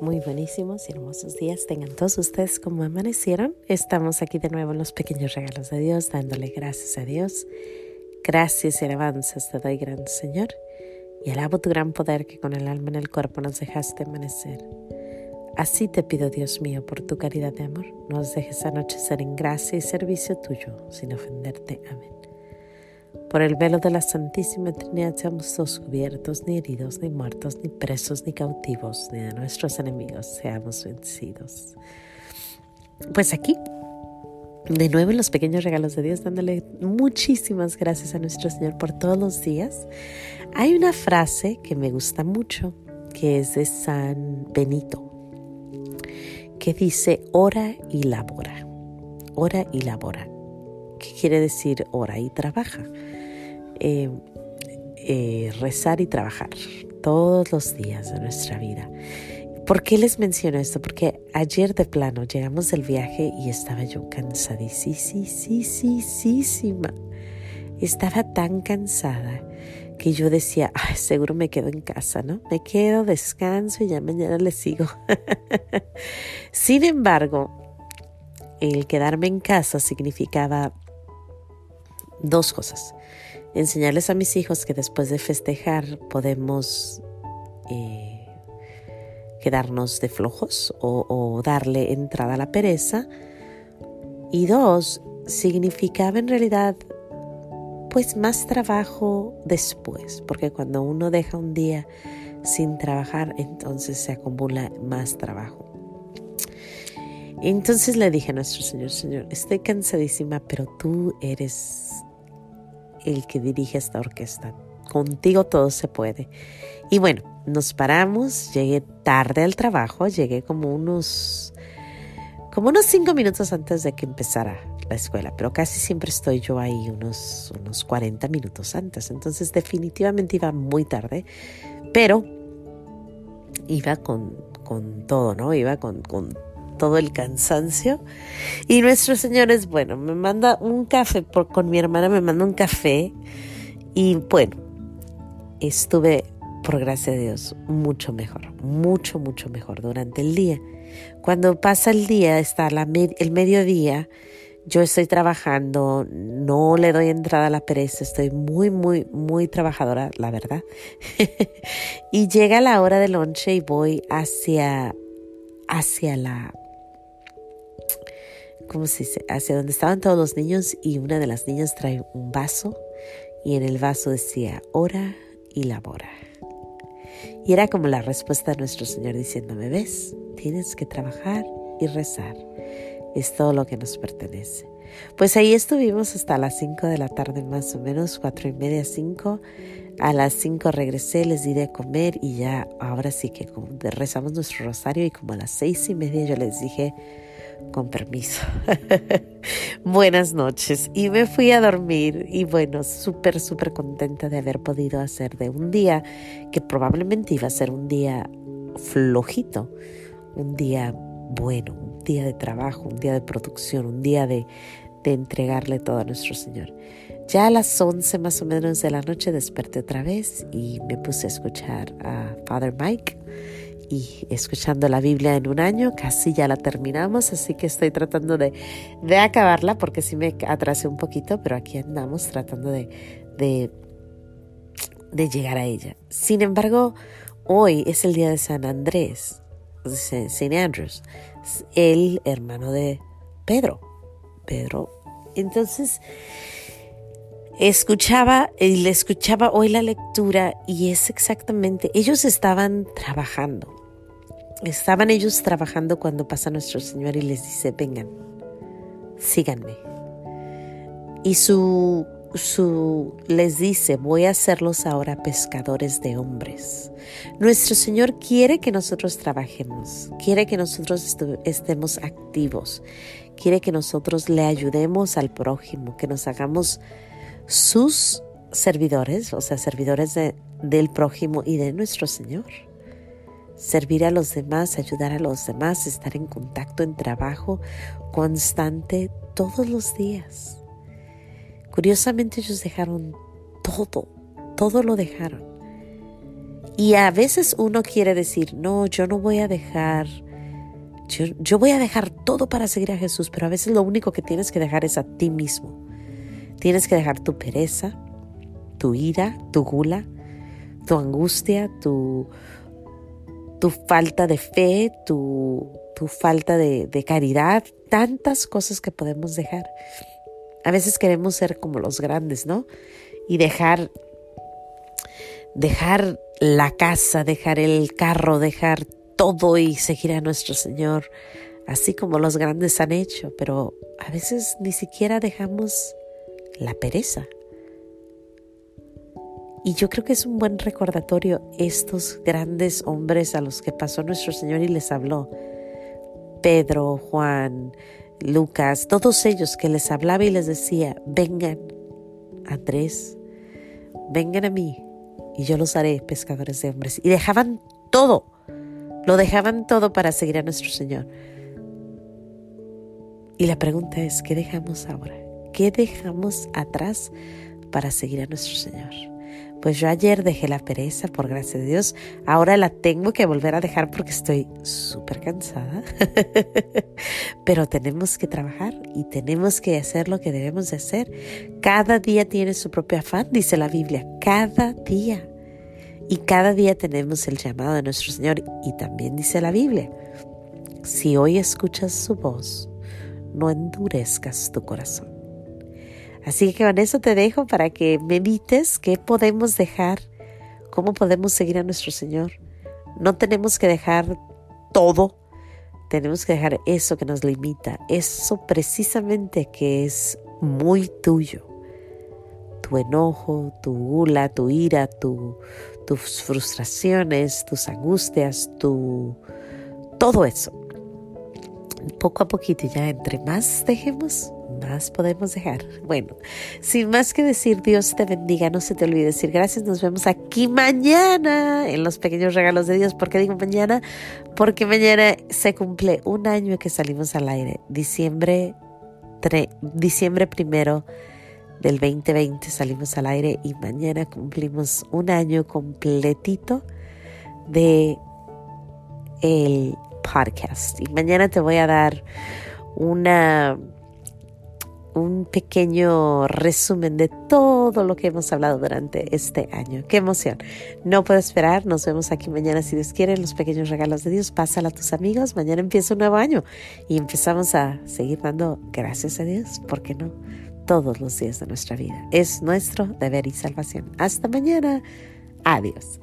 Muy buenísimos y hermosos días tengan todos ustedes como amanecieron. Estamos aquí de nuevo en los pequeños regalos de Dios, dándole gracias a Dios. Gracias y alabanzas te doy, gran Señor, y alabo tu gran poder que con el alma en el cuerpo nos dejaste amanecer. Así te pido, Dios mío, por tu caridad de amor, nos dejes anochecer en gracia y servicio tuyo, sin ofenderte. Amén. Por el velo de la Santísima Trinidad seamos todos cubiertos, ni heridos, ni muertos, ni presos, ni cautivos, ni de nuestros enemigos seamos vencidos. Pues aquí, de nuevo los pequeños regalos de Dios, dándole muchísimas gracias a nuestro Señor por todos los días. Hay una frase que me gusta mucho, que es de San Benito, que dice, ora y labora, ora y labora. ¿Qué quiere decir ora y trabaja? Eh, eh, rezar y trabajar todos los días de nuestra vida. ¿Por qué les menciono esto? Porque ayer de plano llegamos del viaje y estaba yo cansadísima. Estaba tan cansada que yo decía, seguro me quedo en casa, ¿no? Me quedo, descanso y ya mañana le sigo. Sin embargo, el quedarme en casa significaba dos cosas enseñarles a mis hijos que después de festejar podemos eh, quedarnos de flojos o, darle entrada a la pereza. Y dos, significaba en realidad pues más trabajo después, porque cuando uno deja un día sin trabajar, entonces se acumula más trabajo. Entonces le dije a nuestro Señor, Señor, estoy cansadísima, pero tú eres el que dirige esta orquesta. Contigo todo se puede. Y bueno, nos paramos, llegué tarde al trabajo, llegué como unos, como unos cinco minutos antes de que empezara la escuela, pero casi siempre estoy yo ahí unos, unos 40 minutos antes. Entonces definitivamente iba muy tarde, pero iba con, con todo, ¿no? Iba con, con todo el cansancio. Y nuestro Señor es bueno, me manda un café, por, con mi hermana me manda un café y bueno, estuve, por gracia de Dios, mucho mejor, mucho, mucho mejor durante el día. Cuando pasa el día, está la el mediodía, yo estoy trabajando, no le doy entrada a la pereza, estoy muy, muy, muy trabajadora, la verdad. y llega la hora de lonche y voy hacia, hacia la ¿cómo se dice? Hacia donde estaban todos los niños y una de las niñas trae un vaso y en el vaso decía, ora y labora. Y era como la respuesta de nuestro Señor diciéndome, ves, tienes que trabajar y rezar. Es todo lo que nos pertenece. Pues ahí estuvimos hasta las 5 de la tarde más o menos, cuatro y media, 5. A las 5 regresé, les di de comer y ya ahora sí que rezamos nuestro rosario y como a las seis y media yo les dije, con permiso. Buenas noches. Y me fui a dormir y bueno, súper, súper contenta de haber podido hacer de un día que probablemente iba a ser un día flojito, un día bueno, un día de trabajo, un día de producción, un día de, de entregarle todo a nuestro Señor. Ya a las 11 más o menos de la noche desperté otra vez y me puse a escuchar a Father Mike y escuchando la Biblia en un año, casi ya la terminamos, así que estoy tratando de, de acabarla porque sí me atrasé un poquito, pero aquí andamos tratando de, de, llegar a ella. Sin embargo, hoy es el día de San Andrés, St. Andrews, el hermano de Pedro. Pedro. Entonces, escuchaba y le escuchaba hoy la lectura y es exactamente, ellos estaban trabajando. Estaban ellos trabajando cuando pasa nuestro Señor y les dice, vengan, síganme. Y su, su les dice, voy a hacerlos ahora pescadores de hombres. Nuestro Señor quiere que nosotros trabajemos, quiere que nosotros estemos activos, quiere que nosotros le ayudemos al prójimo, que nos hagamos sus servidores, o sea, servidores del prójimo y de nuestro Señor. Servir a los demás, ayudar a los demás, estar en contacto, en trabajo constante todos los días. Curiosamente ellos dejaron todo, todo lo dejaron. Y a veces uno quiere decir, no, yo no voy a dejar, yo, yo, voy a dejar todo para seguir a Jesús, pero a veces lo único que tienes que dejar es a ti mismo. Tienes que dejar tu pereza, tu ira, tu gula, tu angustia, tu, tu falta de fe, tu, tu falta de, de caridad, tantas cosas que podemos dejar. A veces queremos ser como los grandes, ¿no? Y dejar dejar la casa, dejar el carro, dejar todo y seguir a nuestro Señor, así como los grandes han hecho, pero a veces ni siquiera dejamos la pereza. Y yo creo que es un buen recordatorio estos grandes hombres a los que pasó nuestro Señor y les habló. Pedro, Juan, Lucas, todos ellos que les hablaba y les decía, vengan, Andrés, vengan a mí, y yo los haré pescadores de hombres. Y dejaban todo, lo dejaban todo para seguir a nuestro Señor. Y la pregunta es, ¿qué dejamos ahora? ¿Qué dejamos atrás para seguir a nuestro Señor? Pues yo ayer dejé la pereza, por gracia de Dios. Ahora la tengo que volver a dejar porque estoy súper cansada. Pero tenemos que trabajar y tenemos que hacer lo que debemos de hacer. Cada día tiene su propio afán, dice la Biblia. Cada día. Y cada día tenemos el llamado de nuestro Señor. Y también dice la Biblia. Si hoy escuchas su voz, no endurezcas tu corazón. Así que con eso te dejo para que medites qué podemos dejar, cómo podemos seguir a nuestro Señor. No tenemos que dejar todo, tenemos que dejar eso que nos limita, eso precisamente que es muy tuyo. Tu enojo, tu gula, tu ira, tu, tus frustraciones, tus angustias, tu todo eso. Poco a poquito ya entre más dejemos, más podemos dejar. Bueno, sin más que decir, Dios te bendiga. No se te olvide decir gracias. Nos vemos aquí mañana en los pequeños regalos de Dios. ¿Por qué digo mañana? Porque mañana se cumple un año que salimos al aire. Diciembre, diciembre primero del 2020 salimos al aire y mañana cumplimos un año completito de el podcast. Y mañana te voy a dar una un pequeño resumen de todo lo que hemos hablado durante este año. ¡Qué emoción! No puedo esperar. Nos vemos aquí mañana si Dios quiere. Los pequeños regalos de Dios. Pásala a tus amigos. Mañana empieza un nuevo año y empezamos a seguir dando gracias a Dios. ¿Por qué no? Todos los días de nuestra vida. Es nuestro deber y salvación. Hasta mañana. Adiós.